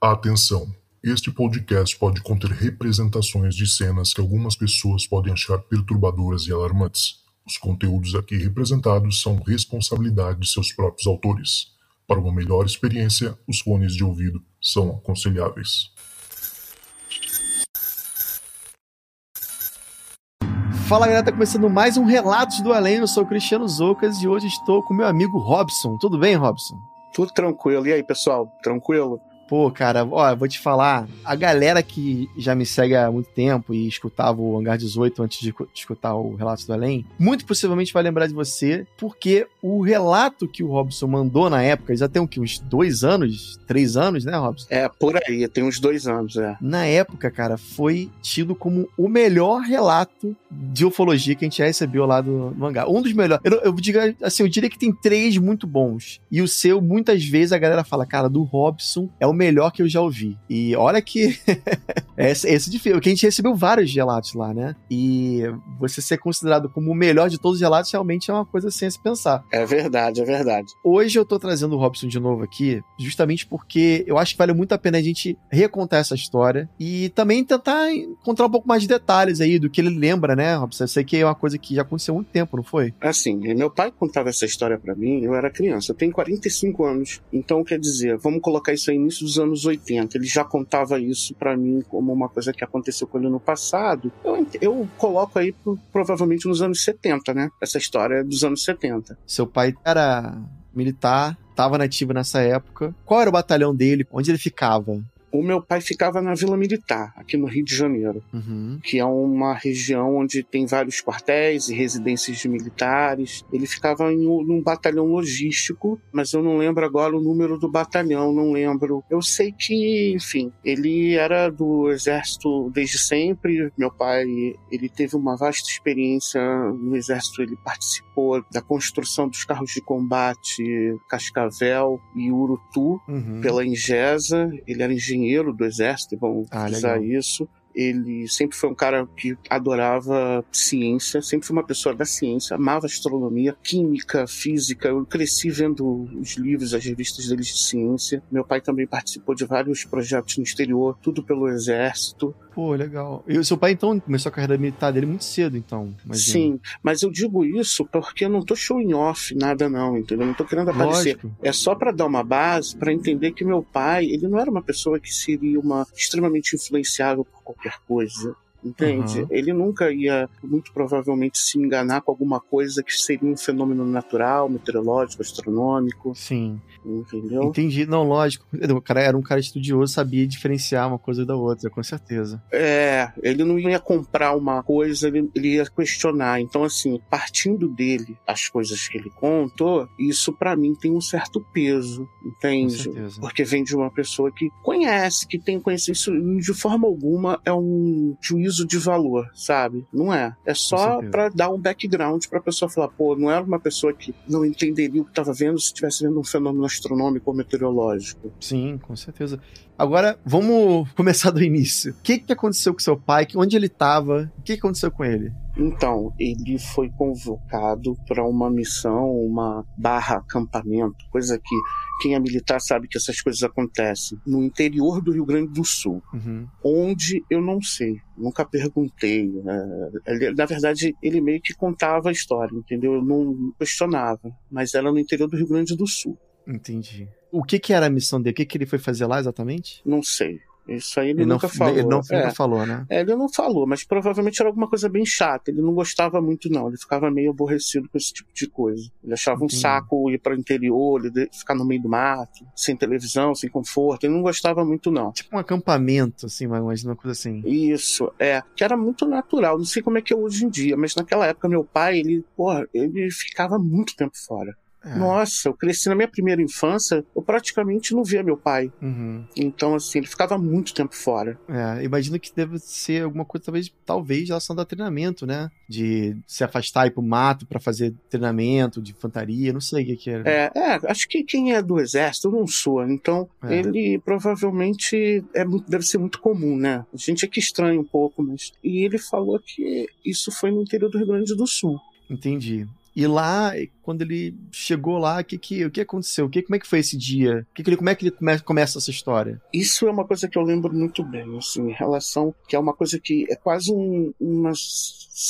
Atenção! Este podcast pode conter representações de cenas que algumas pessoas podem achar perturbadoras e alarmantes. Os conteúdos aqui representados são responsabilidade de seus próprios autores. Para uma melhor experiência, os fones de ouvido são aconselháveis. Fala galera, tá começando mais um Relatos do Além. Eu sou o Cristiano Zoucas e hoje estou com meu amigo Robson. Tudo bem, Robson? Tudo tranquilo. E aí, pessoal? Tranquilo? Pô, cara, ó, vou te falar, a galera que já me segue há muito tempo e escutava o Hangar 18 antes de escutar o Relatos do Além, muito possivelmente vai lembrar de você, porque o relato que o Robson mandou na época, já tem o que, uns dois anos, três anos, né, Robson? É, por aí, tem uns dois anos, é. Na época, cara, foi tido como o melhor relato de ufologia que a gente já recebeu lá do, do hangar. Um dos melhores. Eu, eu, diga, assim, eu diria que tem três muito bons. E o seu, muitas vezes, a galera fala, cara, do Robson é o melhor que eu já ouvi. E olha que esse, esse difícil, que a gente recebeu vários relatos lá, né? E você ser considerado como o melhor de todos os relatos realmente é uma coisa sem se pensar. É verdade, é verdade. Hoje eu tô trazendo o Robson de novo aqui, justamente porque eu acho que vale muito a pena a gente recontar essa história e também tentar encontrar um pouco mais de detalhes aí do que ele lembra, né, Robson? Eu sei que é uma coisa que já aconteceu há muito tempo, não foi? Assim, meu pai contava essa história para mim, eu era criança, eu tenho 45 anos, então quer dizer, vamos colocar isso aí início dos anos 80. Ele já contava isso para mim como uma coisa que aconteceu com ele no passado. Eu, eu coloco aí provavelmente nos anos 70, né? Essa história dos anos 70. Seu pai era militar, estava nativo nessa época. Qual era o batalhão dele? Onde ele ficava? O meu pai ficava na Vila Militar, aqui no Rio de Janeiro, uhum. que é uma região onde tem vários quartéis e residências de militares. Ele ficava em um batalhão logístico, mas eu não lembro agora o número do batalhão, não lembro. Eu sei que, enfim, ele era do exército desde sempre. Meu pai, ele teve uma vasta experiência no exército, ele participou da construção dos carros de combate Cascavel e Urutu uhum. pela Ingesa. Ele era engenheiro do exército, vão ah, usar isso. Ele sempre foi um cara que adorava ciência, sempre foi uma pessoa da ciência, amava astronomia, química, física. Eu cresci vendo os livros, as revistas dele de ciência. Meu pai também participou de vários projetos no exterior, tudo pelo exército. Pô, legal. E o seu pai, então, começou a carreira militar dele muito cedo, então. Imagina. Sim, mas eu digo isso porque eu não tô showing off nada, não, entendeu? Não tô querendo aparecer. Lógico. É só para dar uma base, para entender que meu pai, ele não era uma pessoa que seria uma extremamente influenciável por qualquer coisa. Entende? Uhum. Ele nunca ia, muito provavelmente, se enganar com alguma coisa que seria um fenômeno natural, meteorológico, astronômico. Sim. Entendeu? Entendi. Não, lógico. O cara era um cara estudioso, sabia diferenciar uma coisa da outra, com certeza. É, ele não ia comprar uma coisa, ele, ele ia questionar. Então, assim, partindo dele, as coisas que ele contou, isso para mim tem um certo peso, entende? Porque vem de uma pessoa que conhece, que tem conhecimento. Isso, de forma alguma, é um juízo juízo de valor, sabe? Não é. É só para dar um background pra pessoa falar, pô, não era uma pessoa que não entenderia o que estava vendo se estivesse vendo um fenômeno astronômico ou meteorológico. Sim, com certeza. Agora, vamos começar do início. O que, que aconteceu com seu pai? Onde ele estava? O que, que aconteceu com ele? Então, ele foi convocado para uma missão, uma barra acampamento, coisa que quem é militar sabe que essas coisas acontecem, no interior do Rio Grande do Sul, uhum. onde eu não sei, nunca perguntei. Né? Na verdade, ele meio que contava a história, entendeu? Eu não questionava, mas era no interior do Rio Grande do Sul. Entendi. O que, que era a missão dele? O que, que ele foi fazer lá exatamente? Não sei. Isso aí ele, ele nunca não, falou. Ele não, é. nunca falou, né? É, ele não falou, mas provavelmente era alguma coisa bem chata. Ele não gostava muito, não. Ele ficava meio aborrecido com esse tipo de coisa. Ele achava Entendi. um saco ir para o interior, ficar no meio do mato, sem televisão, sem conforto. Ele não gostava muito, não. Tipo um acampamento, assim, mas uma coisa assim. Isso, é. Que era muito natural. Não sei como é que é hoje em dia, mas naquela época meu pai, ele, porra, ele ficava muito tempo fora. É. Nossa, eu cresci na minha primeira infância, eu praticamente não via meu pai. Uhum. Então, assim, ele ficava muito tempo fora. É, imagino que deve ser alguma coisa, talvez, talvez relação ao treinamento, né? De se afastar e ir pro mato para fazer treinamento de infantaria, não sei o que, que era. É, é, acho que quem é do exército não sou, então é. ele provavelmente é, deve ser muito comum, né? A gente é que estranha um pouco, mas. E ele falou que isso foi no interior do Rio Grande do Sul. Entendi. E lá, quando ele chegou lá, que, que, o que aconteceu? O que, como é que foi esse dia? Que, que ele, como é que ele come, começa essa história? Isso é uma coisa que eu lembro muito bem, assim, em relação, que é uma coisa que é quase um, uma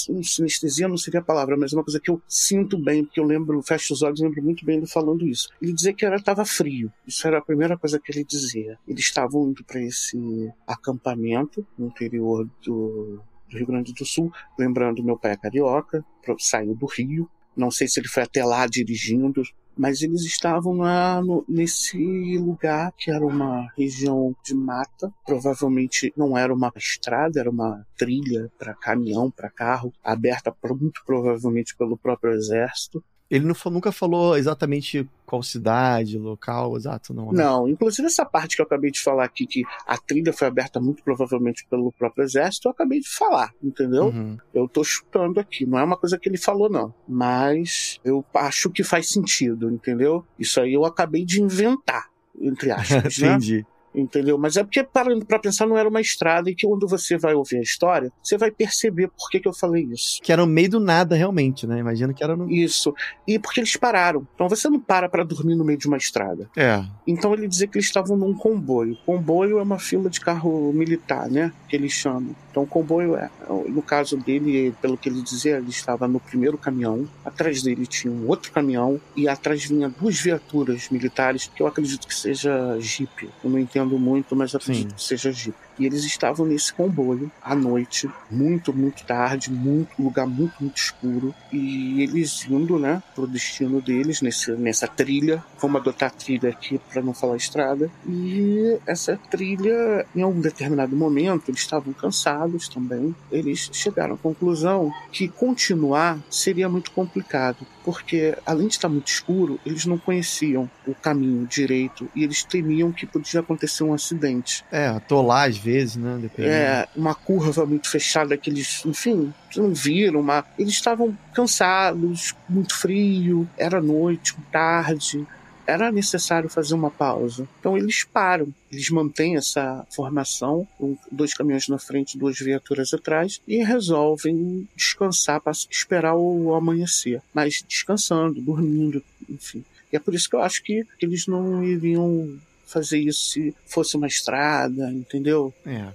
um sinestesia não seria a palavra, mas é uma coisa que eu sinto bem, porque eu lembro, fecho os olhos lembro muito bem ele falando isso. Ele dizia que era tava frio. Isso era a primeira coisa que ele dizia. Eles estavam indo para esse acampamento no interior do, do Rio Grande do Sul. Lembrando, meu pai é carioca, saiu do Rio, não sei se ele foi até lá dirigindo, mas eles estavam lá no, nesse lugar que era uma região de mata. Provavelmente não era uma estrada, era uma trilha para caminhão, para carro, aberta muito provavelmente pelo próprio exército. Ele não, nunca falou exatamente qual cidade, local exato, não. Né? Não, inclusive essa parte que eu acabei de falar aqui, que a trilha foi aberta muito provavelmente pelo próprio exército, eu acabei de falar, entendeu? Uhum. Eu tô chutando aqui, não é uma coisa que ele falou, não. Mas eu acho que faz sentido, entendeu? Isso aí eu acabei de inventar, entre aspas, né? Entendi. Né? Entendeu? Mas é porque, parando para pensar, não era uma estrada e que quando você vai ouvir a história, você vai perceber por que, que eu falei isso. Que era no meio do nada, realmente, né? Imagina que era no. Isso. E porque eles pararam. Então você não para para dormir no meio de uma estrada. É. Então ele dizia que eles estavam num comboio. Comboio é uma fila de carro militar, né? Que eles chamam. Então o comboio é. No caso dele, pelo que ele dizia, ele estava no primeiro caminhão. Atrás dele tinha um outro caminhão. E atrás vinha duas viaturas militares, que eu acredito que seja Jeep. Eu não entendo muito, mas acredito Sim. que seja Jeep. E eles estavam nesse comboio à noite, muito, muito tarde, muito lugar muito, muito escuro. E eles indo, né, pro destino deles, nesse, nessa trilha. Vamos adotar a trilha aqui para não falar estrada. E essa trilha, em algum determinado momento, eles estavam cansados também. Eles chegaram à conclusão que continuar seria muito complicado, porque além de estar muito escuro, eles não conheciam o caminho direito e eles temiam que podia acontecer um acidente. É, atolar às vezes, né? Dependendo. É, uma curva muito fechada que eles, enfim, não viram, mas eles estavam cansados, muito frio, era noite, tarde, era necessário fazer uma pausa. Então eles param, eles mantêm essa formação, dois caminhões na frente, duas viaturas atrás, e resolvem descansar para esperar o amanhecer. Mas descansando, dormindo, enfim. E é por isso que eu acho que eles não iriam fazer isso se fosse uma estrada, entendeu? É,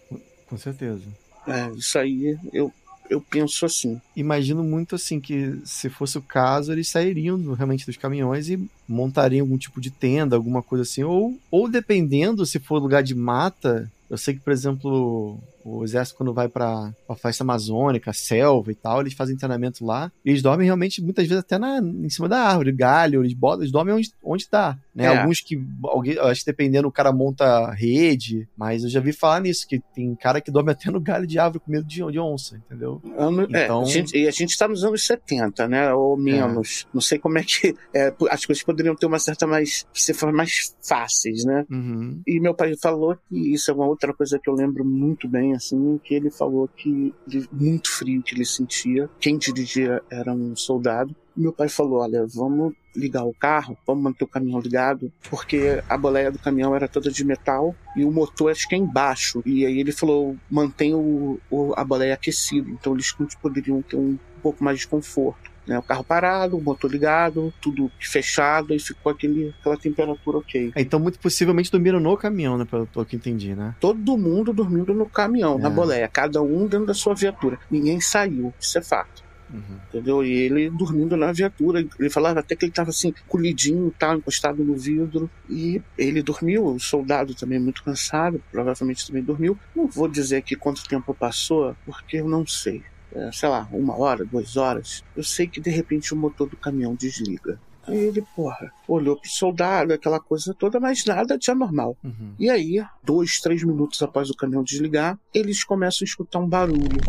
com certeza. É, isso aí eu, eu penso assim. Imagino muito assim que se fosse o caso, eles sairiam realmente dos caminhões e montariam algum tipo de tenda, alguma coisa assim, ou, ou dependendo se for lugar de mata, eu sei que, por exemplo, o exército, quando vai pra, pra festa amazônica, selva e tal, eles fazem treinamento lá. E eles dormem realmente, muitas vezes, até na, em cima da árvore, galho, eles, botam, eles dormem onde, onde dá. Né? É. Alguns que, alguém, acho que dependendo, o cara monta rede, mas eu já vi falar nisso, que tem cara que dorme até no galho de árvore com medo de, de onça, entendeu? Ano, é, então... É, a gente, e a gente tá nos anos 70, né? Ou menos. É. Não sei como é que. É, as coisas poderiam ter uma certa mais. se for mais fáceis, né? Uhum. E meu pai falou que isso é uma outra coisa que eu lembro muito bem, assim, que ele falou que muito frio que ele sentia. Quem dirigia era um soldado. Meu pai falou: Olha, vamos ligar o carro, vamos manter o caminhão ligado, porque a boleia do caminhão era toda de metal e o motor acho que é embaixo. E aí ele falou: mantém o, o a boleia aquecida, então eles poderiam ter um pouco mais de conforto. Né, o carro parado, o motor ligado, tudo fechado e ficou aquele, aquela temperatura ok. É, então, muito possivelmente dormiram no caminhão, né? Pelo que entendi, né? Todo mundo dormindo no caminhão, é. na boleia, cada um dentro da sua viatura. Ninguém saiu, isso é fato. Uhum. Entendeu? E ele dormindo na viatura. Ele falava até que ele estava assim, colidinho, tal, encostado no vidro. E ele dormiu. O soldado também muito cansado, provavelmente também dormiu. Não vou dizer aqui quanto tempo passou, porque eu não sei. É, sei lá, uma hora, duas horas. Eu sei que de repente o motor do caminhão desliga. Aí ele, porra, olhou pro soldado, aquela coisa toda, mas nada de anormal. Uhum. E aí, dois, três minutos após o caminhão desligar, eles começam a escutar um barulho.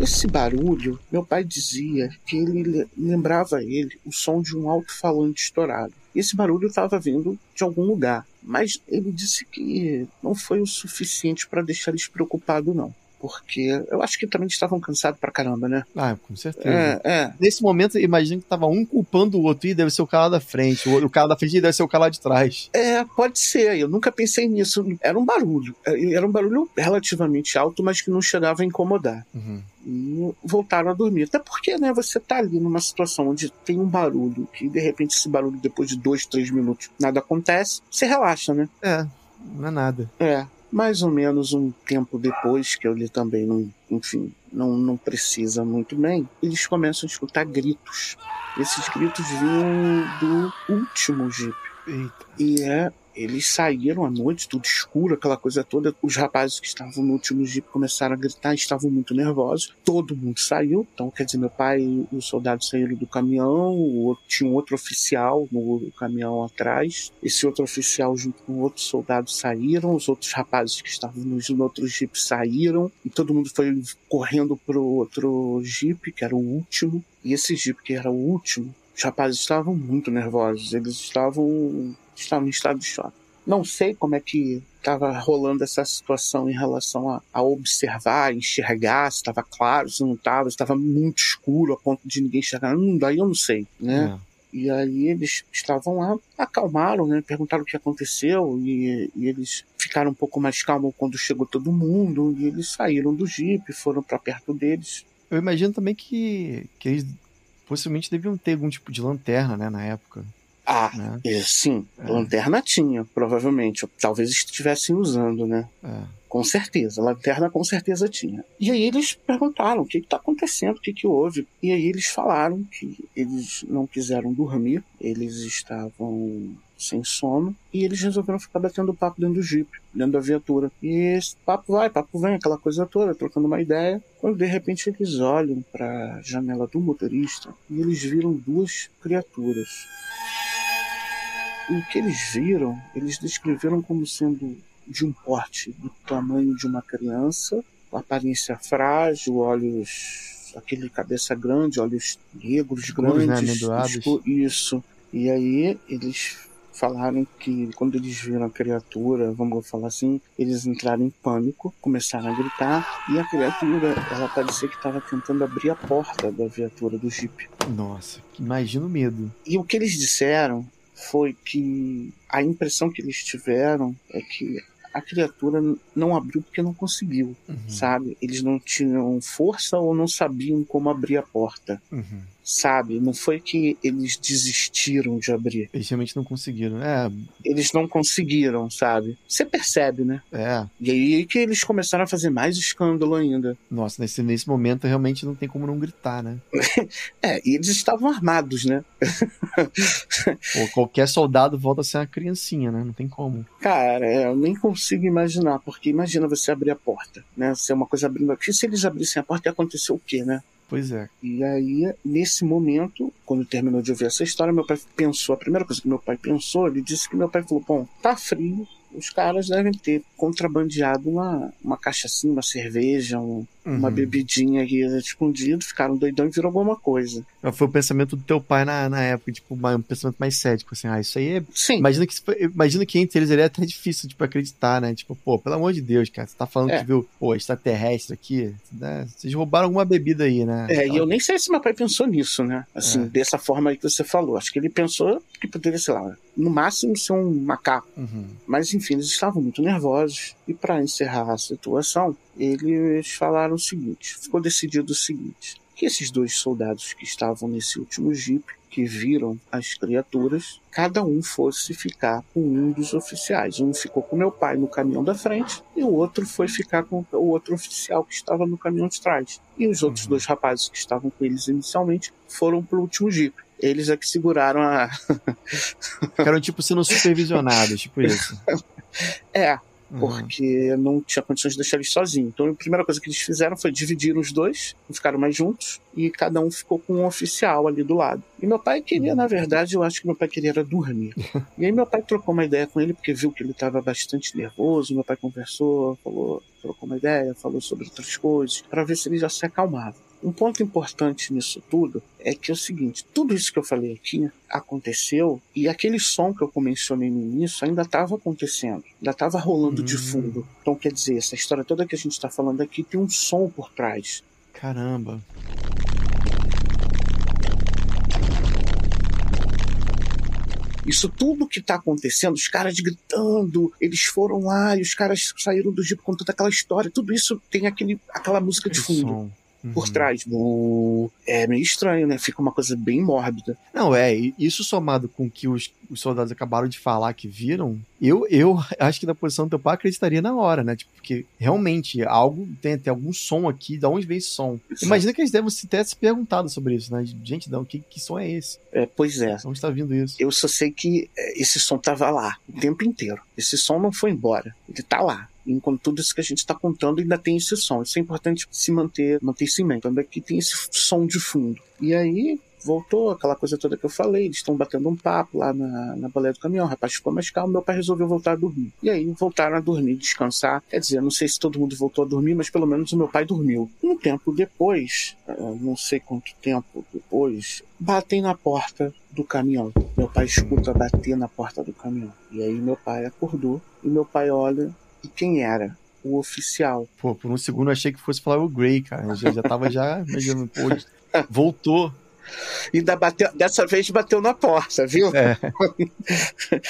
Esse barulho, meu pai dizia que ele lembrava ele o som de um alto-falante estourado. Esse barulho estava vindo de algum lugar, mas ele disse que não foi o suficiente para deixar eles preocupados, não. Porque eu acho que também estavam cansados pra caramba, né? Ah, com certeza. É, é. Nesse momento, imagino que tava um culpando o outro, e deve ser o cara da frente, o cara da frente deve ser o cara lá de trás. É, pode ser, eu nunca pensei nisso. Era um barulho, é, era um barulho relativamente alto, mas que não chegava a incomodar. Uhum. E voltaram a dormir. Até porque, né, você tá ali numa situação onde tem um barulho, que de repente esse barulho, depois de dois, três minutos, nada acontece, você relaxa, né? É, não é nada. É. Mais ou menos um tempo depois, que eu li também, não, enfim, não, não precisa muito bem, eles começam a escutar gritos. Esses gritos vinham do último Jeep. Eita. E é eles saíram à noite, tudo escuro, aquela coisa toda. Os rapazes que estavam no último jeep começaram a gritar, estavam muito nervosos. Todo mundo saiu. Então, quer dizer, meu pai e os soldados saíram do caminhão. Tinha um outro oficial no caminhão atrás. Esse outro oficial, junto com outro soldado, saíram. Os outros rapazes que estavam no, no outro jeep saíram. E todo mundo foi correndo pro outro jeep, que era o último. E esse jeep, que era o último, os rapazes estavam muito nervosos. Eles estavam estava em estado de choque. Não sei como é que estava rolando essa situação em relação a, a observar, enxergar, se estava claro, se não estava, se estava muito escuro a ponto de ninguém enxergar. Hum, daí eu não sei, né? É. E aí eles estavam lá, acalmaram, né? Perguntaram o que aconteceu e, e, eles ficaram um pouco mais calmos quando chegou todo mundo e eles saíram do jipe, foram para perto deles. Eu imagino também que, que eles possivelmente deviam ter algum tipo de lanterna, né, na época. Ah, né? é, sim. É. Lanterna tinha, provavelmente. Talvez estivessem usando, né? É. Com certeza. Lanterna com certeza tinha. E aí eles perguntaram o que está acontecendo, o que, que houve. E aí eles falaram que eles não quiseram dormir, eles estavam sem sono, e eles resolveram ficar batendo papo dentro do Jeep, dentro da viatura. E esse papo vai, papo vem, aquela coisa toda, trocando uma ideia, quando de repente eles olham para a janela do motorista e eles viram duas criaturas o que eles viram, eles descreveram como sendo de um porte do tamanho de uma criança, aparência frágil, olhos, aquele cabeça grande, olhos negros Escuros, grandes, né? isso. E aí eles falaram que quando eles viram a criatura, vamos falar assim, eles entraram em pânico, começaram a gritar e a criatura, ela parecia que estava tentando abrir a porta da viatura do Jeep. Nossa, imagina o medo. E o que eles disseram foi que a impressão que eles tiveram é que a criatura não abriu porque não conseguiu, uhum. sabe? Eles não tinham força ou não sabiam como abrir a porta. Uhum sabe? Não foi que eles desistiram de abrir. Eles realmente não conseguiram, é. Eles não conseguiram, sabe? Você percebe, né? É. E aí que eles começaram a fazer mais escândalo ainda. Nossa, nesse, nesse momento realmente não tem como não gritar, né? é, e eles estavam armados, né? Pô, qualquer soldado volta a ser uma criancinha, né? Não tem como. Cara, é, eu nem consigo imaginar, porque imagina você abrir a porta, né? Ser uma coisa abrindo aqui. Se eles abrissem a porta, ia acontecer o quê, né? Pois é. E aí, nesse momento, quando terminou de ouvir essa história, meu pai pensou, a primeira coisa que meu pai pensou, ele disse que meu pai falou: bom, tá frio, os caras devem ter contrabandeado uma, uma cachaça, uma cerveja, um, uhum. uma bebidinha aqui escondido, ficaram doidão e virou alguma coisa. Foi o pensamento do teu pai na, na época, tipo, um pensamento mais cético, assim, ah, isso aí é. Sim. Imagina que, imagina que entre eles ele é até difícil, tipo, acreditar, né? Tipo, pô, pelo amor de Deus, cara, você tá falando é. que viu, pô, extraterrestre aqui, né? Vocês roubaram alguma bebida aí, né? É, e eu nem sei se meu pai pensou nisso, né? Assim, é. dessa forma aí que você falou. Acho que ele pensou que poderia, sei lá, no máximo ser um macaco. Uhum. Mas enfim, eles estavam muito nervosos. E para encerrar a situação, eles falaram o seguinte: ficou decidido o seguinte, que esses dois soldados que estavam nesse último jeep, que viram as criaturas, cada um fosse ficar com um dos oficiais. Um ficou com meu pai no caminhão da frente e o outro foi ficar com o outro oficial que estava no caminhão de trás. E os outros uhum. dois rapazes que estavam com eles inicialmente foram para o último jeep eles é que seguraram a. Ficaram tipo sendo supervisionados, tipo isso. É, Uhum. porque não tinha condições de deixar eles sozinhos. Então a primeira coisa que eles fizeram foi dividir os dois, não ficaram mais juntos, e cada um ficou com um oficial ali do lado. E meu pai queria, uhum. na verdade, eu acho que meu pai queria era dormir. e aí meu pai trocou uma ideia com ele, porque viu que ele estava bastante nervoso, meu pai conversou, falou, trocou uma ideia, falou sobre outras coisas, para ver se ele já se acalmava. Um ponto importante nisso tudo é que é o seguinte: tudo isso que eu falei aqui aconteceu e aquele som que eu mencionei no início ainda estava acontecendo, ainda estava rolando hum. de fundo. Então, quer dizer, essa história toda que a gente está falando aqui tem um som por trás. Caramba. Isso tudo que tá acontecendo, os caras gritando, eles foram lá e os caras saíram do jeep contando aquela história, tudo isso tem aquele, aquela música de fundo. Uhum. por trás. É meio estranho, né? Fica uma coisa bem mórbida. Não, é. Isso somado com que os, os soldados acabaram de falar que viram, eu, eu acho que na posição do teu pai acreditaria na hora, né? Tipo, porque realmente algo tem, tem algum som aqui, de onde vem esse som? Isso. Imagina que eles devem ter se perguntado sobre isso, né? Gente, não, que, que som é esse? É, pois é. Onde está vindo isso? Eu só sei que é, esse som tava lá o tempo inteiro. Esse som não foi embora. Ele tá lá enquanto tudo isso que a gente está contando ainda tem esse som. Isso é importante se manter, manter isso em mente. Também que tem esse som de fundo. E aí voltou aquela coisa toda que eu falei, eles estão batendo um papo lá na, na boleia do caminhão, o rapaz ficou mais calmo, meu pai resolveu voltar a dormir. E aí voltaram a dormir, descansar. Quer dizer, não sei se todo mundo voltou a dormir, mas pelo menos o meu pai dormiu. Um tempo depois, eh, não sei quanto tempo depois, batem na porta do caminhão. Meu pai escuta bater na porta do caminhão. E aí meu pai acordou e meu pai olha e quem era? O oficial. Pô, por um segundo eu achei que fosse falar o Grey, cara. Eu já, já tava já imaginando, pô, voltou. Ainda bateu, dessa vez bateu na porta, viu? É.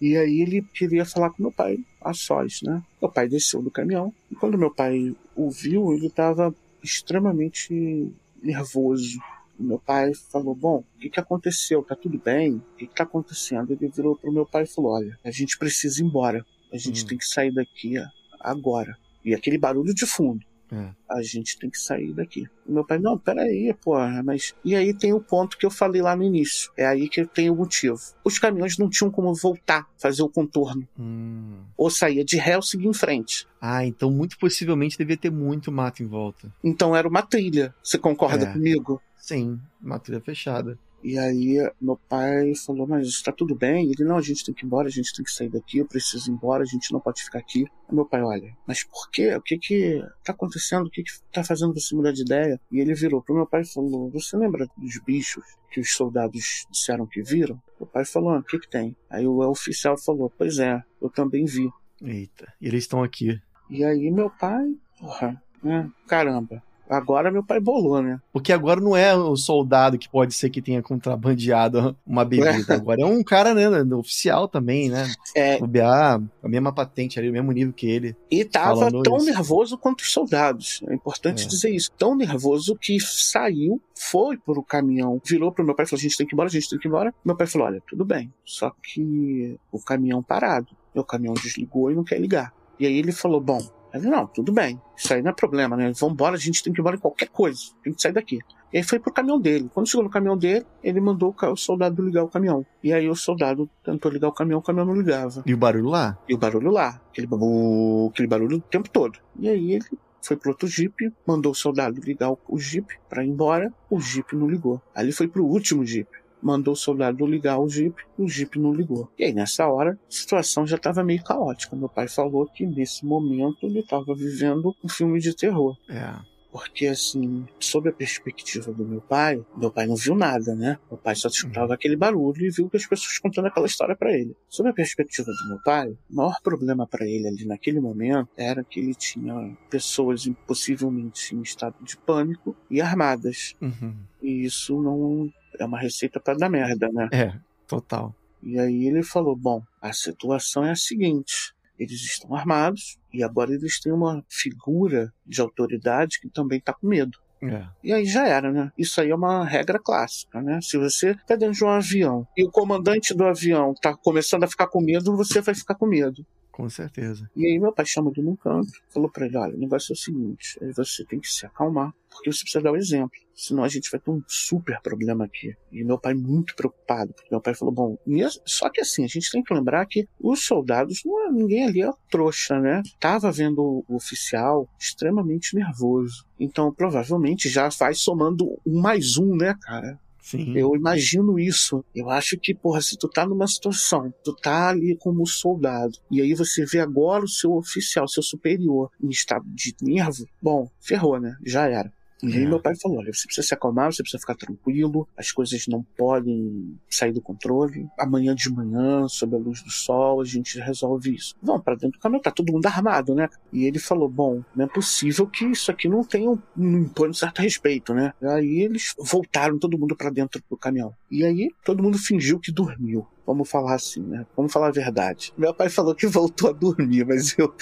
e aí ele queria falar com meu pai a sós, né? Meu pai desceu do caminhão e quando meu pai o viu, ele estava extremamente nervoso. meu pai falou: Bom, o que, que aconteceu? Tá tudo bem? O que, que tá acontecendo? Ele virou pro meu pai e falou: Olha, a gente precisa ir embora. A gente hum. tem que sair daqui agora. E aquele barulho de fundo. É. A gente tem que sair daqui. E meu pai, não, peraí, porra, mas. E aí tem o ponto que eu falei lá no início. É aí que tem o motivo. Os caminhões não tinham como voltar, fazer o contorno. Hum. Ou saía de ré ou seguir em frente. Ah, então muito possivelmente devia ter muito mato em volta. Então era uma trilha. Você concorda é. comigo? Sim, uma trilha fechada. E aí meu pai falou, mas está tudo bem? Ele, não, a gente tem que ir embora, a gente tem que sair daqui, eu preciso ir embora, a gente não pode ficar aqui. Aí meu pai, olha, mas por quê? O que que tá acontecendo? O que que tá fazendo você mudar de ideia? E ele virou pro meu pai e falou, você lembra dos bichos que os soldados disseram que viram? Meu pai falou, ah, o que que tem? Aí o oficial falou, pois é, eu também vi. Eita, eles estão aqui. E aí meu pai, porra, né, caramba, Agora meu pai bolou, né? Porque agora não é o soldado que pode ser que tenha contrabandeado uma bebida. Agora é um cara, né, oficial também, né? É. O BA, a mesma patente ali, o mesmo nível que ele. E tava tão isso. nervoso quanto os soldados. É importante é. dizer isso. Tão nervoso que saiu, foi pro caminhão, virou pro meu pai e falou: a gente tem que ir embora, a gente tem que ir embora. Meu pai falou: olha, tudo bem. Só que o caminhão parado. Meu caminhão desligou e não quer ligar. E aí ele falou: bom, ele, não, tudo bem, isso aí não é problema, né? Vamos embora, a gente tem que ir embora em qualquer coisa, tem que sair daqui. E aí foi pro caminhão dele. Quando chegou no caminhão dele, ele mandou o soldado ligar o caminhão. E aí o soldado tentou ligar o caminhão, o caminhão não ligava. E o barulho lá? E o barulho lá. Aquele, babu, aquele barulho o tempo todo. E aí ele foi pro outro jeep, mandou o soldado ligar o, o jeep para ir embora. O jeep não ligou. Aí ele foi pro último jeep mandou o soldado ligar o Jeep, o Jeep não ligou. E aí, nessa hora, a situação já estava meio caótica. Meu pai falou que nesse momento ele estava vivendo um filme de terror. É. Porque, assim, sob a perspectiva do meu pai, meu pai não viu nada, né? Meu pai só escutava aquele barulho e viu que as pessoas contando aquela história para ele. Sob a perspectiva do meu pai, o maior problema para ele ali naquele momento era que ele tinha pessoas possivelmente em estado de pânico e armadas. Uhum. E isso não é uma receita para dar merda, né? É, total. E aí ele falou: bom, a situação é a seguinte. Eles estão armados e agora eles têm uma figura de autoridade que também está com medo. É. E aí já era, né? Isso aí é uma regra clássica, né? Se você tá dentro de um avião e o comandante do avião tá começando a ficar com medo, você vai ficar com medo. Com certeza. E aí meu pai chamou ele num canto, falou para ele, olha, o negócio é o seguinte, você tem que se acalmar, porque você precisa dar o exemplo, senão a gente vai ter um super problema aqui. E meu pai muito preocupado, porque meu pai falou, bom, só que assim, a gente tem que lembrar que os soldados, não é, ninguém ali é trouxa, né? Tava vendo o oficial extremamente nervoso. Então, provavelmente já vai somando um mais um, né, cara? Sim. Eu imagino isso. Eu acho que, porra, se tu tá numa situação, tu tá ali como soldado, e aí você vê agora o seu oficial, seu superior, em estado de nervo, bom, ferrou, né? Já era. E aí é. meu pai falou: olha, você precisa se acalmar, você precisa ficar tranquilo, as coisas não podem sair do controle. Amanhã de manhã, sob a luz do sol, a gente resolve isso. Vamos para dentro do caminhão, tá todo mundo armado, né? E ele falou: bom, não é possível que isso aqui não tenha um, não impõe um certo respeito, né? E aí eles voltaram todo mundo para dentro do caminhão. E aí todo mundo fingiu que dormiu. Vamos falar assim, né? Vamos falar a verdade. Meu pai falou que voltou a dormir, mas eu.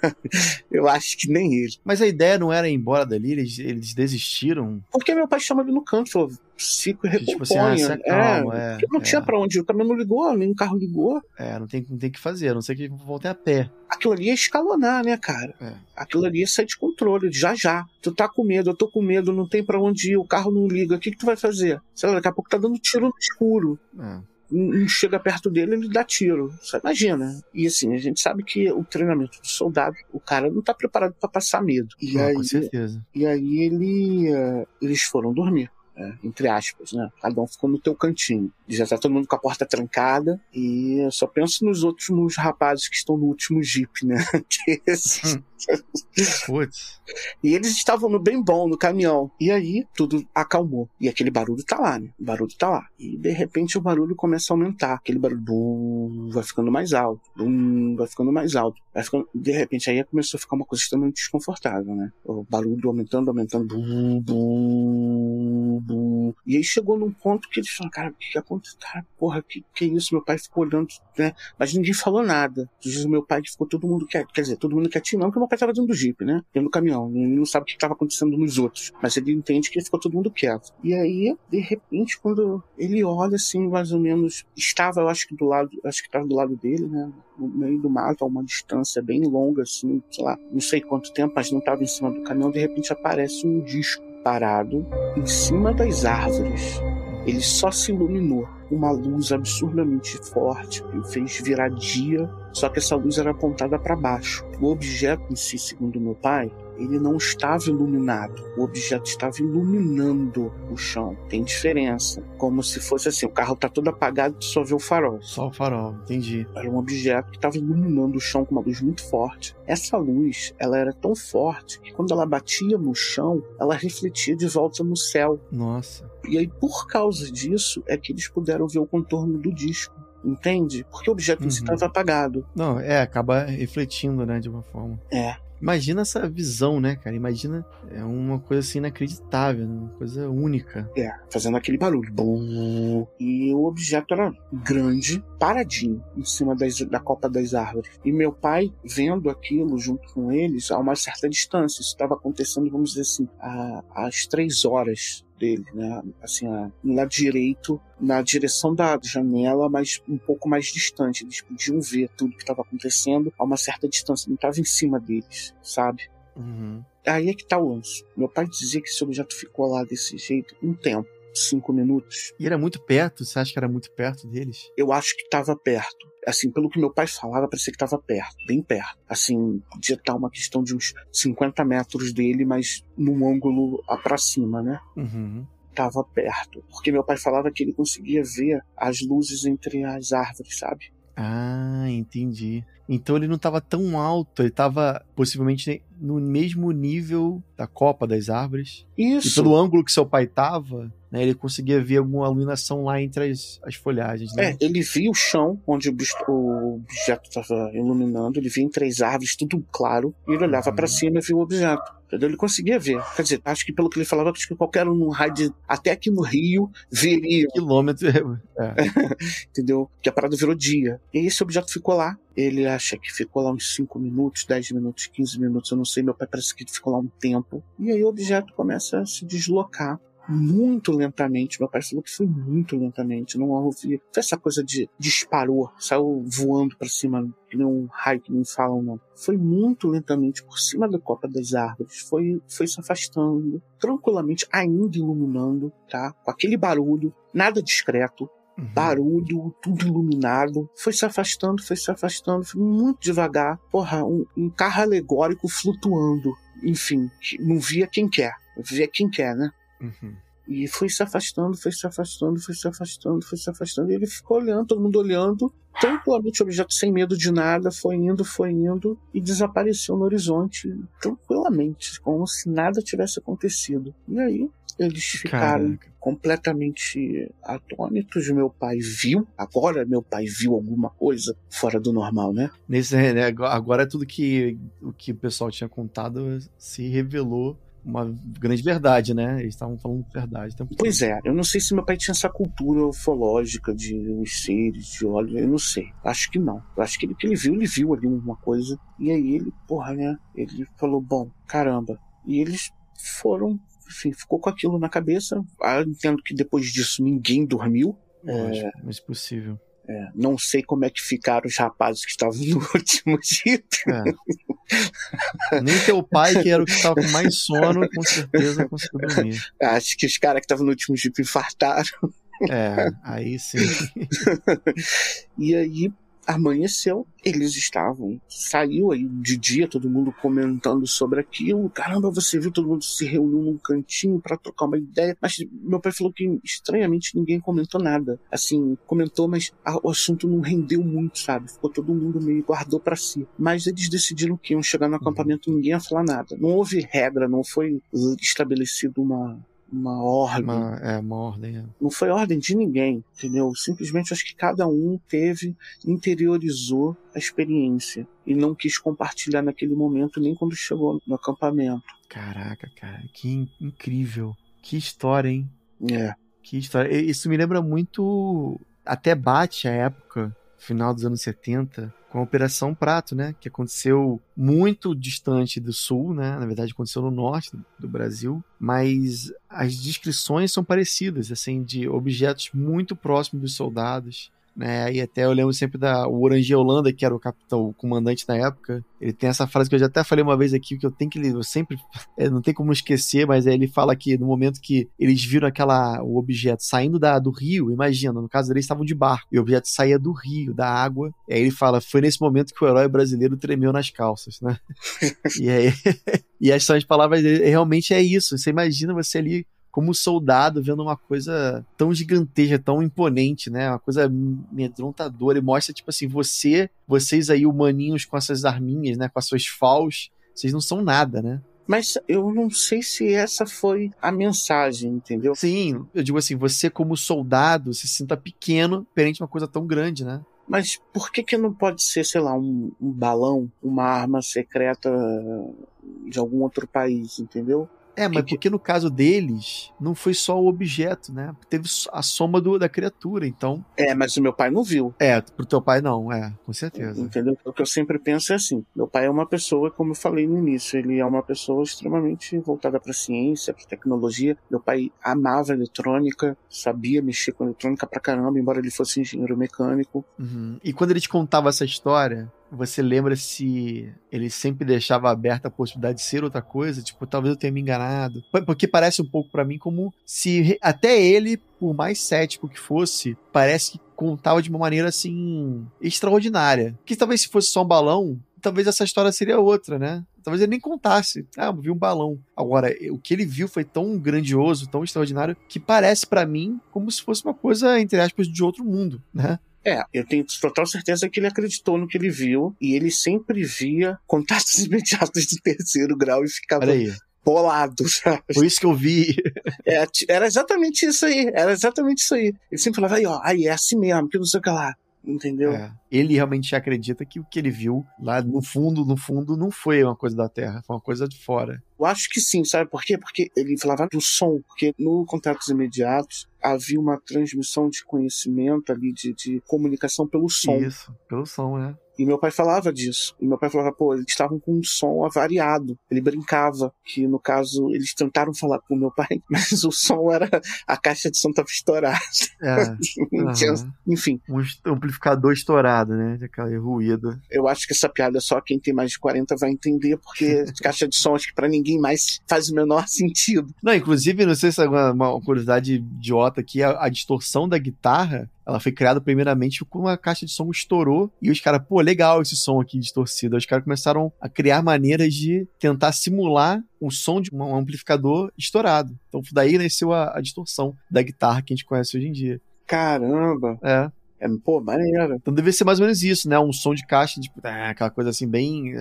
eu acho que nem ele. Mas a ideia não era ir embora dali, eles, eles desistiram? Porque meu pai chama ele no canto, falou: Cico e Tipo assim, ah, é, é, não é. tinha pra onde ir, o caminhão não ligou, nem o carro ligou. É, não tem, não tem que fazer, a não ser que voltem a pé. Aquilo ali é escalonar, né, cara? É. Aquilo ali é sair de controle, já já. Tu tá com medo, eu tô com medo, não tem para onde ir, o carro não liga, o que, que tu vai fazer? Sei lá, daqui a pouco tá dando tiro no escuro. É um chega perto dele ele dá tiro. Você imagina. E assim, a gente sabe que o treinamento do soldado, o cara não tá preparado para passar medo. E ah, aí, com certeza. E aí ele, uh, eles foram dormir. É, entre aspas, né? Cada um ficou no teu cantinho. Já tá todo mundo com a porta trancada e eu só penso nos outros rapazes que estão no último jeep, né? que esses... Putz. E eles estavam no bem bom, no caminhão. E aí tudo acalmou. E aquele barulho tá lá, né? O barulho tá lá. E de repente o barulho começa a aumentar. Aquele barulho bum, vai ficando mais alto. Bum, vai ficando mais alto. Vai ficando... De repente aí começou a ficar uma coisa extremamente desconfortável, né? O barulho aumentando, aumentando. Bum, bum, bum. E aí chegou num ponto que eles falaram, cara, o que, aconteceu? Cara, porra, que, que isso? Meu pai ficou olhando, né? Mas ninguém falou nada. Diz o meu pai que ficou todo mundo quieto. Quer dizer, todo mundo quietinho não, porque meu pai tava dentro do Jeep, né? Dentro do caminhão. Ele não sabe o que estava acontecendo nos outros. Mas ele entende que ficou todo mundo quieto. E aí, de repente, quando ele olha assim, mais ou menos, estava, eu acho que do lado, acho que estava do lado dele, né? No meio do mato, a uma distância bem longa, assim, sei lá, não sei quanto tempo, mas não estava em cima do caminhão, de repente aparece um disco parado em cima das árvores. Ele só se iluminou. Uma luz absurdamente forte que fez virar dia, só que essa luz era apontada para baixo. O objeto em si, segundo meu pai, ele não estava iluminado. O objeto estava iluminando o chão. Tem diferença. Como se fosse assim: o carro está todo apagado e só vê o farol. Só o farol, entendi. Era um objeto que estava iluminando o chão com uma luz muito forte. Essa luz, ela era tão forte que quando ela batia no chão, ela refletia de volta no céu. Nossa. E aí, por causa disso, é que eles puderam ver o contorno do disco entende? Porque o objeto uhum. em si estava apagado. Não, é, acaba refletindo, né, de uma forma. É. Imagina essa visão, né, cara? Imagina é uma coisa assim inacreditável, né? uma coisa única. É, fazendo aquele barulho. Bum. E o objeto era grande, paradinho, em cima das, da copa das árvores. E meu pai, vendo aquilo junto com eles, a uma certa distância, isso estava acontecendo, vamos dizer assim, às três horas dele, né? Assim, no lado direito, na direção da janela, mas um pouco mais distante. Eles podiam ver tudo que estava acontecendo a uma certa distância, não estava em cima deles, sabe? Uhum. Aí é que tá o lance. Meu pai dizia que esse objeto ficou lá desse jeito um tempo cinco minutos. E era muito perto? Você acha que era muito perto deles? Eu acho que estava perto. Assim, pelo que meu pai falava, parecia que estava perto, bem perto. Assim, podia estar uma questão de uns 50 metros dele, mas num ângulo para cima, né? Uhum estava perto. Porque meu pai falava que ele conseguia ver as luzes entre as árvores, sabe? Ah, entendi. Então ele não estava tão alto, ele estava possivelmente no mesmo nível da copa das árvores. Isso. E pelo ângulo que seu pai estava, né, ele conseguia ver alguma iluminação lá entre as, as folhagens. Né? É, ele via o chão onde o, o objeto estava iluminando, ele via entre as árvores tudo claro, e ele olhava uhum. para cima e via o objeto. Entendeu? Ele conseguia ver. Quer dizer, acho que pelo que ele falava, acho que qualquer um no raio até aqui no Rio veria. Quilômetro. É. Entendeu? Que a parada virou dia. E esse objeto ficou lá. Ele acha que ficou lá uns 5 minutos, 10 minutos, 15 minutos, eu não sei. Meu pai parece que ficou lá um tempo. E aí o objeto começa a se deslocar muito lentamente. Meu pai falou que foi muito lentamente. Não ouvi. Foi essa coisa de disparou, saiu voando para cima, que nem um raio que nem falam, não. Foi muito lentamente por cima da copa das árvores. Foi, foi se afastando, tranquilamente, ainda iluminando, tá? Com aquele barulho, nada discreto. Uhum. Barulho, tudo iluminado. Foi se afastando, foi se afastando, foi muito devagar. Porra, um, um carro alegórico flutuando. Enfim, não via quem quer. Via quem quer, né? Uhum. E foi se afastando, foi se afastando, foi se afastando, foi se afastando. E ele ficou olhando, todo mundo olhando. tranquilamente o objeto sem medo de nada, foi indo, foi indo e desapareceu no horizonte tranquilamente, como se nada tivesse acontecido. E aí eles ficaram Caraca. completamente atônitos. Meu pai viu, agora meu pai viu alguma coisa fora do normal, né? Nesse, né, agora tudo que o que o pessoal tinha contado se revelou uma grande verdade, né? Eles estavam falando verdade. Pois é, eu não sei se meu pai tinha essa cultura ufológica de os seres, de óleo, eu não sei. Acho que não. Eu acho que ele que ele viu, ele viu ali uma coisa. E aí ele, porra, né? Ele falou, bom, caramba. E eles foram, enfim, ficou com aquilo na cabeça. Ah, eu entendo que depois disso ninguém dormiu. Lógico, é, mas possível. É, não sei como é que ficaram os rapazes que estavam no último dia. É. Nem teu pai, que era o que estava com mais sono, com certeza conseguiu dormir. Acho que os caras que estavam no último jeep infartaram. É, aí sim. e aí, amanheceu, eles estavam, saiu aí de dia, todo mundo comentando sobre aquilo. Caramba, você viu, todo mundo se reuniu num cantinho para trocar uma ideia. Mas meu pai falou que estranhamente ninguém comentou nada. Assim, comentou, mas a, o assunto não rendeu muito, sabe? Ficou todo mundo meio guardou para si. Mas eles decidiram que iam chegar no acampamento ninguém ia falar nada. Não houve regra, não foi estabelecido uma uma ordem. Uma, é, uma ordem. É. Não foi ordem de ninguém, entendeu? Simplesmente acho que cada um teve, interiorizou a experiência e não quis compartilhar naquele momento nem quando chegou no acampamento. Caraca, cara, que incrível. Que história, hein? É. Que história. Isso me lembra muito. Até bate a época, final dos anos 70, com a Operação Prato, né? Que aconteceu muito distante do sul, né? Na verdade, aconteceu no norte do Brasil, mas as descrições são parecidas, assim, de objetos muito próximos dos soldados, né? E até eu lembro sempre da o Orange Holanda, que era o capitão, o comandante na época. Ele tem essa frase que eu já até falei uma vez aqui, que eu tenho que eu sempre é, não tem como esquecer, mas aí ele fala que no momento que eles viram aquela o objeto saindo da, do rio, imagina, no caso eles estavam de barco, e o objeto saía do rio, da água. E aí ele fala, foi nesse momento que o herói brasileiro tremeu nas calças, né? e aí e as são as palavras realmente é isso. Você imagina você ali como soldado vendo uma coisa tão gigantesca, tão imponente, né? Uma coisa amedrontadora e mostra, tipo assim, você, vocês aí, humaninhos com essas arminhas, né? Com as suas faus, vocês não são nada, né? Mas eu não sei se essa foi a mensagem, entendeu? Sim, eu digo assim, você como soldado se sinta pequeno perante uma coisa tão grande, né? Mas por que que não pode ser, sei lá, um, um balão, uma arma secreta de algum outro país, entendeu? É, mas porque no caso deles, não foi só o objeto, né? Teve a soma do, da criatura, então. É, mas o meu pai não viu. É, pro teu pai não, é, com certeza. Entendeu? O que eu sempre penso é assim: meu pai é uma pessoa, como eu falei no início, ele é uma pessoa extremamente voltada pra ciência, pra tecnologia. Meu pai amava eletrônica, sabia mexer com eletrônica pra caramba, embora ele fosse engenheiro mecânico. Uhum. E quando ele te contava essa história, você lembra se ele sempre deixava aberta a possibilidade de ser outra coisa? Tipo, talvez eu tenha me enganado. Porque parece um pouco para mim como se até ele, por mais cético que fosse, parece que contava de uma maneira assim extraordinária. Que talvez se fosse só um balão, talvez essa história seria outra, né? Talvez ele nem contasse. Ah, eu vi um balão. Agora, o que ele viu foi tão grandioso, tão extraordinário, que parece para mim como se fosse uma coisa, entre aspas, de outro mundo, né? É, eu tenho total certeza que ele acreditou no que ele viu e ele sempre via contatos imediatos de terceiro grau e ficava bolado, sabe? Foi isso que eu vi. É, era exatamente isso aí, era exatamente isso aí. Ele sempre falava, aí ó, aí é assim mesmo, que não sei o que lá entendeu? É. Ele realmente acredita que o que ele viu lá no fundo, no fundo, não foi uma coisa da Terra, foi uma coisa de fora. Eu acho que sim, sabe por quê? Porque ele falava do som, porque no Contatos Imediatos havia uma transmissão de conhecimento ali, de, de comunicação pelo som. Isso, pelo som, é. E meu pai falava disso. E meu pai falava, pô, eles estavam com um som avariado. Ele brincava, que no caso, eles tentaram falar com meu pai, mas o som era. A caixa de som tava estourada. É. uhum. Enfim. Um amplificador estourado, né? Aquele ruído. Eu acho que essa piada só quem tem mais de 40 vai entender, porque caixa de som acho que pra ninguém mais faz o menor sentido. Não, inclusive, não sei se é uma, uma curiosidade idiota aqui, a, a distorção da guitarra ela foi criada primeiramente com uma caixa de som estourou e os caras, pô, legal esse som aqui distorcido. Aí os caras começaram a criar maneiras de tentar simular o som de um amplificador estourado. Então daí nasceu a, a distorção da guitarra que a gente conhece hoje em dia. Caramba! É. É, pô, maneiro. Então deve ser mais ou menos isso, né? Um som de caixa, tipo, é, aquela coisa assim, bem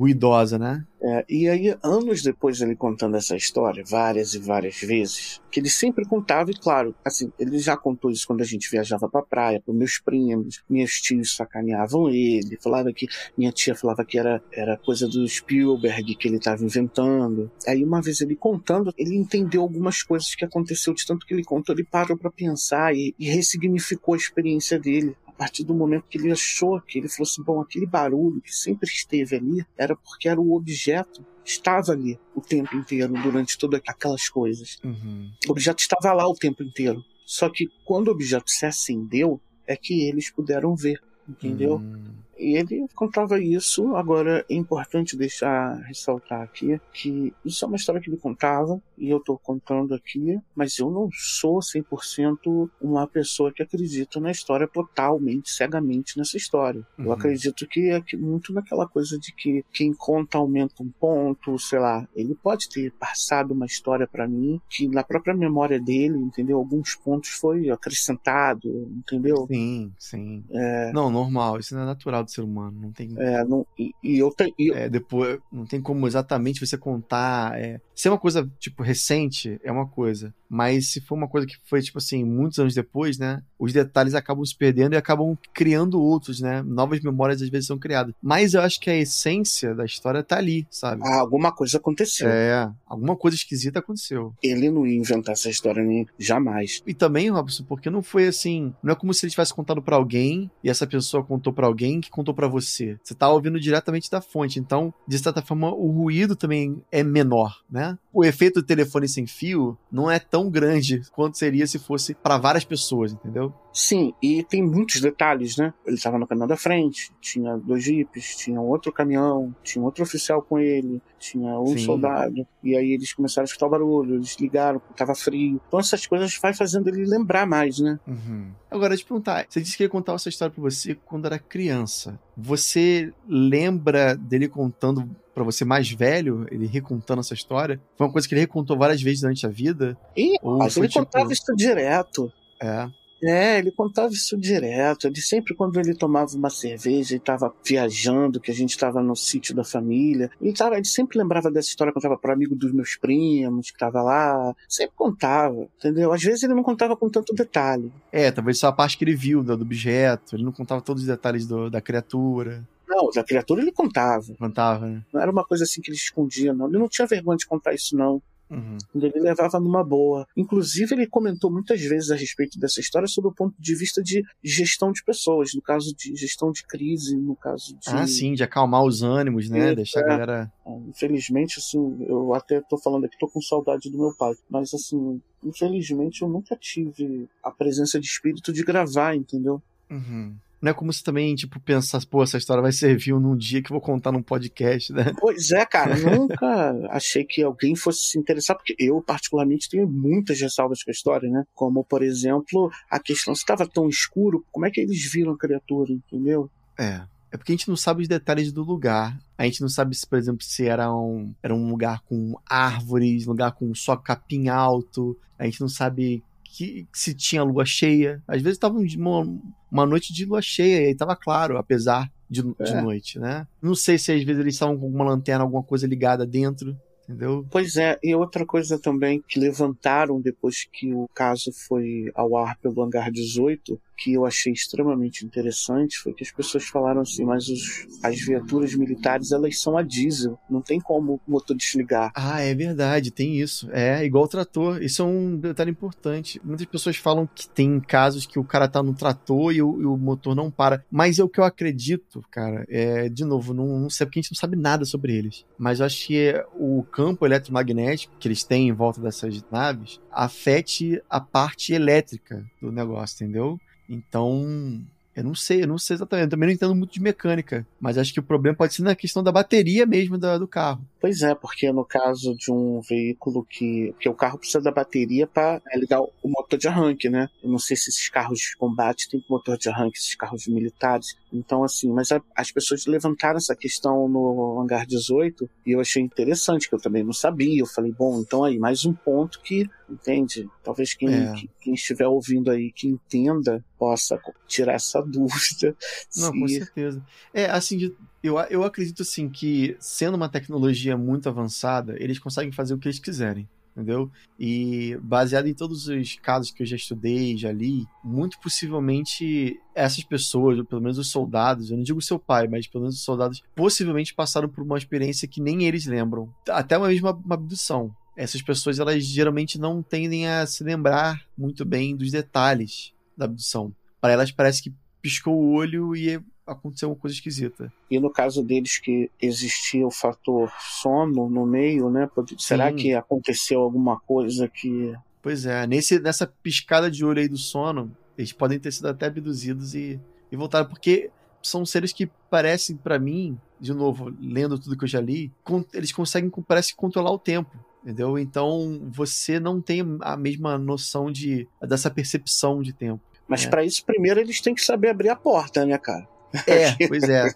ruidosa, né? É, e aí, anos depois dele contando essa história, várias e várias vezes, que ele sempre contava, e claro, assim, ele já contou isso quando a gente viajava pra praia, para meus primos, meus tios sacaneavam ele, falava que, minha tia falava que era, era coisa do Spielberg que ele estava inventando. Aí uma vez ele contando, ele entendeu algumas coisas que aconteceu, de tanto que ele contou, ele parou para pensar e, e ressignificou a experiência dele partir do momento que ele achou que ele falou assim, bom, aquele barulho que sempre esteve ali era porque era o objeto estava ali o tempo inteiro durante todas aquelas coisas. Uhum. O objeto estava lá o tempo inteiro. Só que quando o objeto se acendeu, é que eles puderam ver, entendeu? Uhum. E ele contava isso. Agora é importante deixar ressaltar aqui que isso é uma história que ele contava e eu tô contando aqui, mas eu não sou 100% uma pessoa que acredita na história totalmente, cegamente nessa história. Uhum. Eu acredito que é muito naquela coisa de que quem conta aumenta um ponto, sei lá. Ele pode ter passado uma história para mim que na própria memória dele, entendeu? Alguns pontos foi acrescentado, entendeu? Sim, sim. É... Não, normal. Isso não é natural do ser humano. Não tem. É, não, e, e eu tenho. É, depois, não tem como exatamente você contar. É, se é uma coisa, tipo, recente, é uma coisa. Mas se for uma coisa que foi, tipo assim, muitos anos depois, né? Os detalhes acabam se perdendo e acabam criando outros, né? Novas memórias às vezes são criadas. Mas eu acho que a essência da história tá ali, sabe? Ah, alguma coisa aconteceu. É, alguma coisa esquisita aconteceu. Ele não ia inventar essa história nem jamais. E também, Robson, porque não foi assim. Não é como se ele tivesse contado para alguém e essa pessoa contou para alguém que contou para você. Você tá ouvindo diretamente da fonte. Então, de certa forma, o ruído também é menor, né? O efeito do telefone sem fio não é tão grande quanto seria se fosse para várias pessoas, entendeu? Sim, e tem muitos detalhes, né? Ele estava no caminhão da frente, tinha dois jipes, tinha outro caminhão, tinha outro oficial com ele, tinha um Sim. soldado. E aí eles começaram a escutar o barulho, eles ligaram, tava frio. Então essas coisas vai fazendo ele lembrar mais, né? Uhum. Agora, te perguntar, você disse que ele contava essa história pra você quando era criança. Você lembra dele contando para você mais velho, ele recontando essa história? Foi uma coisa que ele recontou várias vezes durante a vida? Ih, mas ele tipo... contava isso direto. É. É, ele contava isso direto. Ele sempre, quando ele tomava uma cerveja e estava viajando, que a gente estava no sítio da família, ele, tava, ele sempre lembrava dessa história, contava para amigo dos meus primos que estava lá. Sempre contava, entendeu? Às vezes ele não contava com tanto detalhe. É, talvez só a parte que ele viu do, objeto, ele não contava todos os detalhes do, da criatura. Não, da criatura ele contava. Contava, né? Não era uma coisa assim que ele escondia, não. Ele não tinha vergonha de contar isso, não. Uhum. Ele levava numa boa. Inclusive, ele comentou muitas vezes a respeito dessa história sob o ponto de vista de gestão de pessoas, no caso de gestão de crise, no caso de. Ah, sim, de acalmar os ânimos, né? É, Deixar a galera. É, infelizmente, assim, eu até tô falando aqui, tô com saudade do meu pai. Mas, assim, infelizmente, eu nunca tive a presença de espírito de gravar, entendeu? Uhum. Não é como se também, tipo, pensar, pô, essa história vai servir num dia que eu vou contar num podcast, né? Pois é, cara, nunca achei que alguém fosse se interessar, porque eu, particularmente, tenho muitas ressalvas com a história, né? Como, por exemplo, a questão, se estava tão escuro, como é que eles viram a criatura, entendeu? É. É porque a gente não sabe os detalhes do lugar. A gente não sabe se, por exemplo, se era um, era um lugar com árvores, lugar com só capim alto. A gente não sabe que se tinha lua cheia. Às vezes estava uma, uma noite de lua cheia e aí tava claro, apesar de, é. de noite, né? Não sei se às vezes eles estavam com alguma lanterna, alguma coisa ligada dentro. Entendeu? Pois é, e outra coisa também que levantaram depois que o caso foi ao ar pelo Hangar 18 que eu achei extremamente interessante foi que as pessoas falaram assim, mas os, as viaturas militares elas são a diesel, não tem como o motor desligar. Ah, é verdade, tem isso. É igual o trator, isso é um detalhe importante. Muitas pessoas falam que tem casos que o cara tá no trator e o, e o motor não para, mas é o que eu acredito, cara. É, de novo, não, não sei porque a gente não sabe nada sobre eles, mas eu acho que o campo eletromagnético que eles têm em volta dessas naves afete a parte elétrica do negócio, entendeu? Então, eu não sei, eu não sei exatamente. Eu também não entendo muito de mecânica. Mas acho que o problema pode ser na questão da bateria mesmo do, do carro. Pois é, porque no caso de um veículo que. Porque o carro precisa da bateria para ligar o motor de arranque, né? Eu não sei se esses carros de combate têm motor de arranque, esses carros militares. Então, assim, mas a, as pessoas levantaram essa questão no hangar 18 e eu achei interessante, que eu também não sabia. Eu falei, bom, então aí, mais um ponto que, entende? Talvez quem, é. que, quem estiver ouvindo aí que entenda possa tirar essa dúvida. Não, se... com certeza. É, assim, eu, eu acredito assim que, sendo uma tecnologia muito avançada, eles conseguem fazer o que eles quiserem entendeu? E baseado em todos os casos que eu já estudei, já li, muito possivelmente essas pessoas, pelo menos os soldados, eu não digo seu pai, mas pelo menos os soldados, possivelmente passaram por uma experiência que nem eles lembram. Até uma mesma uma abdução. Essas pessoas, elas geralmente não tendem a se lembrar muito bem dos detalhes da abdução. Para elas parece que piscou o olho e aconteceu uma coisa esquisita. E no caso deles que existia o fator sono no meio, né? Será Sim. que aconteceu alguma coisa que. Pois é, nesse, nessa piscada de olho aí do sono, eles podem ter sido até abduzidos e, e voltaram, porque são seres que parecem para mim, de novo, lendo tudo que eu já li, eles conseguem, parece, controlar o tempo entendeu? Então você não tem a mesma noção de dessa percepção de tempo. Mas né? para isso primeiro eles têm que saber abrir a porta, né, cara? É, pois é.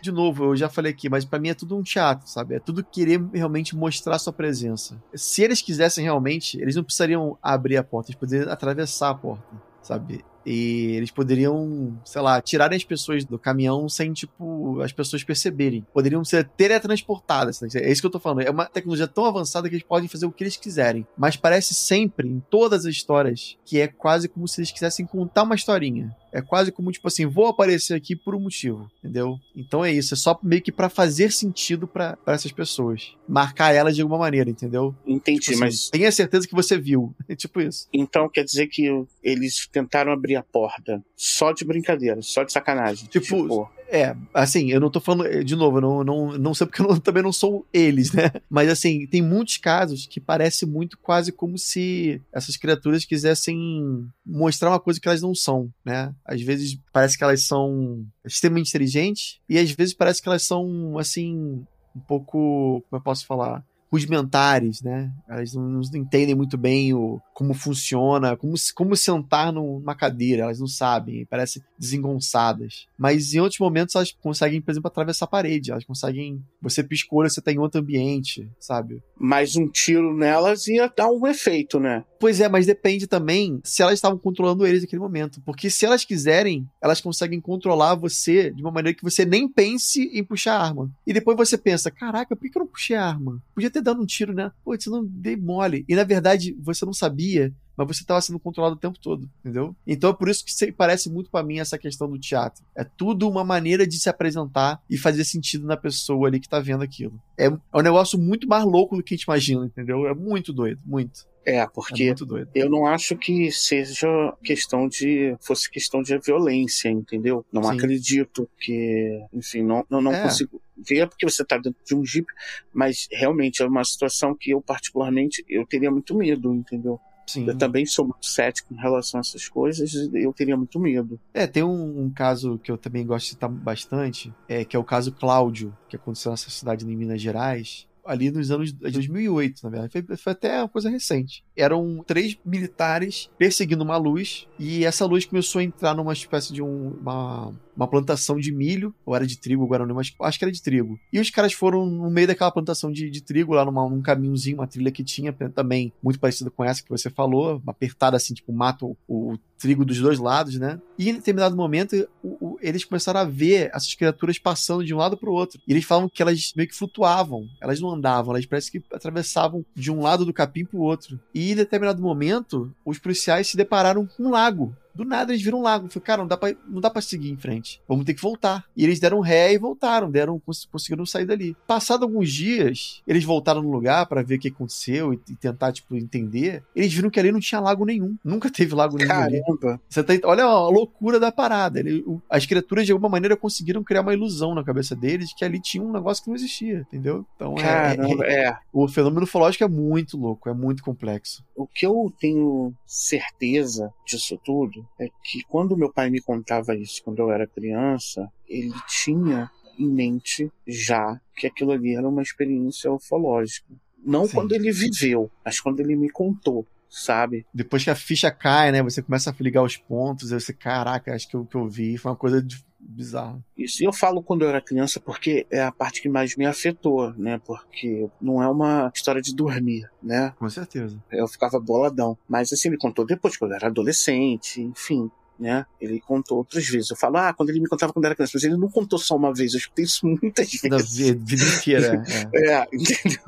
De novo, eu já falei aqui, mas para mim é tudo um teatro, sabe? É tudo querer realmente mostrar sua presença. Se eles quisessem realmente, eles não precisariam abrir a porta, eles poderiam atravessar a porta, sabe? E eles poderiam, sei lá, tirarem as pessoas do caminhão sem, tipo, as pessoas perceberem. Poderiam ser teletransportadas. Né? É isso que eu tô falando. É uma tecnologia tão avançada que eles podem fazer o que eles quiserem. Mas parece sempre, em todas as histórias, que é quase como se eles quisessem contar uma historinha. É quase como, tipo assim, vou aparecer aqui por um motivo, entendeu? Então é isso, é só meio que para fazer sentido para essas pessoas. Marcar elas de alguma maneira, entendeu? Entendi, tipo assim, mas. Tenha certeza que você viu. É tipo isso. Então quer dizer que eles tentaram abrir a porta só de brincadeira, só de sacanagem. Tipo, tipo é, assim, eu não tô falando, eh, de novo, eu não, não, não sei porque eu não, também não sou eles, né? Mas assim, tem muitos casos que parece muito quase como se essas criaturas quisessem mostrar uma coisa que elas não são, né? Às vezes parece que elas são extremamente inteligentes e às vezes parece que elas são, assim, um pouco, como eu posso falar, rudimentares, né? Elas não, não, entendem muito bem o, como funciona, como, como sentar numa cadeira, elas não sabem, parecem desengonçadas. Mas em outros momentos elas conseguem, por exemplo, atravessar a parede, elas conseguem. Você piscou, você tá em outro ambiente, sabe? Mas um tiro nelas ia dar um efeito, né? Pois é, mas depende também se elas estavam controlando eles naquele momento. Porque se elas quiserem, elas conseguem controlar você de uma maneira que você nem pense em puxar a arma. E depois você pensa: caraca, por que eu não puxei a arma? Podia ter dado um tiro, né? Pô, você não dei mole. E na verdade, você não sabia mas você estava sendo controlado o tempo todo, entendeu? Então é por isso que parece muito para mim essa questão do teatro. É tudo uma maneira de se apresentar e fazer sentido na pessoa ali que tá vendo aquilo. É, é um negócio muito mais louco do que a gente imagina, entendeu? É muito doido, muito. É, porque é eu não acho que seja questão de. fosse questão de violência, entendeu? Não Sim. acredito que. Enfim, não, não, não é. consigo ver porque você está dentro de um jeep, mas realmente é uma situação que eu, particularmente, eu teria muito medo, entendeu? Sim. Eu também sou muito cético em relação a essas coisas, eu teria muito medo. É, tem um, um, caso que eu também gosto de citar bastante, é, que é o caso Cláudio, que aconteceu nessa cidade em Minas Gerais, ali nos anos 2008, na verdade. Foi, foi, até uma coisa recente. Eram três militares perseguindo uma luz e essa luz começou a entrar numa espécie de um, uma, uma plantação de milho, ou era de trigo, agora não, mas acho que era de trigo. E os caras foram no meio daquela plantação de, de trigo, lá numa, num caminhozinho, uma trilha que tinha também, muito parecida com essa que você falou, apertada assim, tipo, mata o, o trigo dos dois lados, né? E em determinado momento, o, o, eles começaram a ver essas criaturas passando de um lado para o outro. E eles falam que elas meio que flutuavam, elas não andavam, elas parece que atravessavam de um lado do capim para o outro. E em determinado momento, os policiais se depararam com um lago do nada eles viram um lago. Falei, cara, não dá, pra, não dá pra seguir em frente. Vamos ter que voltar. E eles deram ré e voltaram. Deram, conseguiram sair dali. Passado alguns dias, eles voltaram no lugar para ver o que aconteceu e, e, tentar, tipo, entender. Eles viram que ali não tinha lago nenhum. Nunca teve lago nenhum Caramba. ali. Tá, olha a loucura da parada. Ele, o, as criaturas, de alguma maneira, conseguiram criar uma ilusão na cabeça deles que ali tinha um negócio que não existia, entendeu? Então, é, Caramba, é, é. O fenômeno ufológico é muito louco, é muito complexo. O que eu tenho certeza disso tudo é que quando meu pai me contava isso, quando eu era criança, ele tinha em mente já que aquilo ali era uma experiência ufológica. Não Sim. quando ele viveu, mas quando ele me contou, sabe? Depois que a ficha cai, né? Você começa a ligar os pontos, aí você, caraca, acho que o que eu vi foi uma coisa de bizarro. Isso, e eu falo quando eu era criança porque é a parte que mais me afetou, né? Porque não é uma história de dormir, né? Com certeza. Eu ficava boladão. Mas assim, ele contou depois, quando eu era adolescente, enfim né? Ele contou outras vezes. Eu falo, ah, quando ele me contava quando era criança, mas ele não contou só uma vez, eu escutei isso muitas vezes. Da vida inteira. É. é, entendeu?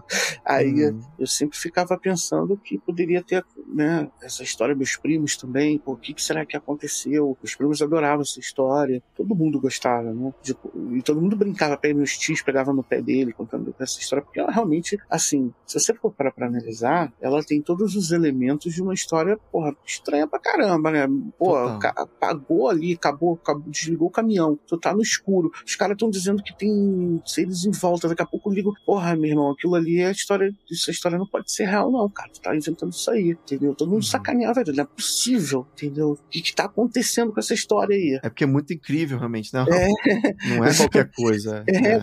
Aí hum. eu sempre ficava pensando que poderia ter, né, essa história, meus primos também, pô, o que, que será que aconteceu? Os primos adoravam essa história, todo mundo gostava, né? Tipo, e todo mundo brincava, meus tios pegavam no pé dele contando essa história, porque ela realmente, assim, se você for para pra analisar, ela tem todos os elementos de uma história, porra, estranha pra caramba, né? Pô, apagou ali, acabou, acabou, desligou o caminhão, tu tá no escuro. Os caras estão dizendo que tem seres em volta, daqui a pouco eu ligo, porra, meu irmão, aquilo ali é história, essa história não pode ser real, não, cara. Tu tá inventando isso aí, entendeu? Todo mundo uhum. sacaneava, velho. Não é possível, entendeu? O que, que tá acontecendo com essa história aí? É porque é muito incrível, realmente, né? É. Não é qualquer coisa. É, é.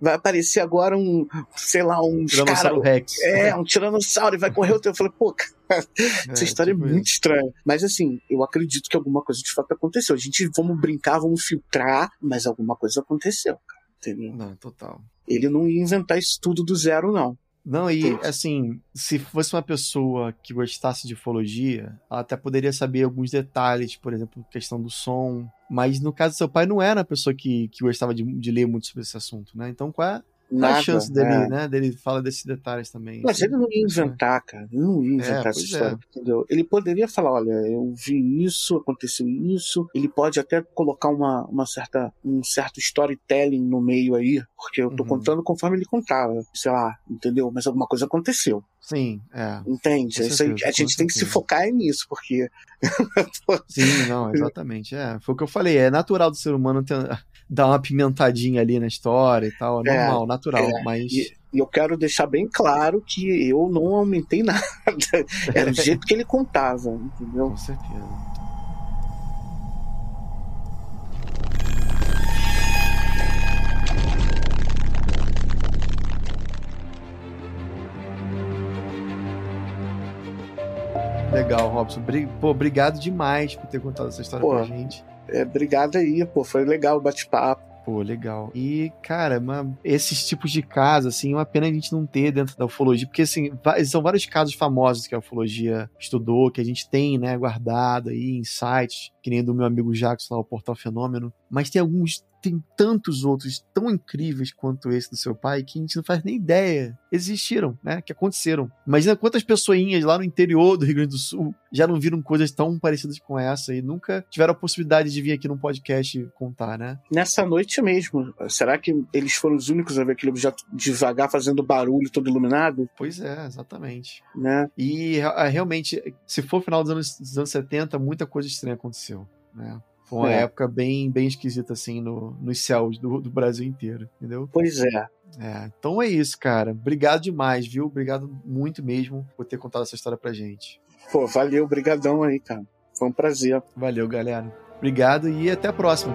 vai aparecer agora um, sei lá, um. Tiranossauro cara, Rex. É, um tiranossauro e vai correr o teu. Eu falei, pô, cara essa é, história é tipo é muito isso. estranha. Mas assim, eu acredito que alguma coisa de fato aconteceu. A gente vamos brincar, vamos filtrar, mas alguma coisa aconteceu, cara. Entendeu? Não, total. Ele não ia inventar isso tudo do zero, não. Não, e assim, se fosse uma pessoa que gostasse de ufologia, ela até poderia saber alguns detalhes, por exemplo, questão do som. Mas no caso do seu pai, não era uma pessoa que, que gostava de, de ler muito sobre esse assunto, né? Então, qual é Nada, a chance dele, é. né? Dele fala desses detalhes também. Mas ele não ia inventar, cara. Ele não ia inventar é, essa história, é. entendeu? Ele poderia falar, olha, eu vi isso, aconteceu isso. Ele pode até colocar uma, uma certa, um certo storytelling no meio aí, porque eu tô uhum. contando conforme ele contava, sei lá, entendeu? Mas alguma coisa aconteceu. Sim, é. Entende? Certeza, aí, a gente tem que se focar nisso, porque. Sim, não, exatamente. É, foi o que eu falei, é natural do ser humano ter dar uma pimentadinha ali na história e tal. É, é normal, natural, é, mas. E, e eu quero deixar bem claro que eu não aumentei nada. Era o jeito que ele contava, entendeu? Com certeza. Legal, Robson. Pô, obrigado demais por ter contado essa história Pô, pra gente. É, obrigado aí, pô, foi legal o bate-papo. Pô, legal. E, cara, uma, esses tipos de casos, assim, é uma pena a gente não ter dentro da ufologia, porque, assim, são vários casos famosos que a ufologia estudou, que a gente tem, né, guardado aí em sites, que nem do meu amigo Jackson lá, o Portal Fenômeno, mas tem alguns tem tantos outros tão incríveis quanto esse do seu pai que a gente não faz nem ideia. Existiram, né? Que aconteceram. Imagina quantas pessoinhas lá no interior do Rio Grande do Sul já não viram coisas tão parecidas com essa e nunca tiveram a possibilidade de vir aqui num podcast contar, né? Nessa noite mesmo. Será que eles foram os únicos a ver aquele objeto devagar fazendo barulho todo iluminado? Pois é, exatamente. Né? E realmente, se for final dos anos, dos anos 70, muita coisa estranha aconteceu, né? Foi uma é. época bem, bem esquisita, assim, no, nos céus do, do Brasil inteiro, entendeu? Pois é. É, então é isso, cara. Obrigado demais, viu? Obrigado muito mesmo por ter contado essa história pra gente. Pô, valeu, brigadão aí, cara. Foi um prazer. Valeu, galera. Obrigado e até a próxima.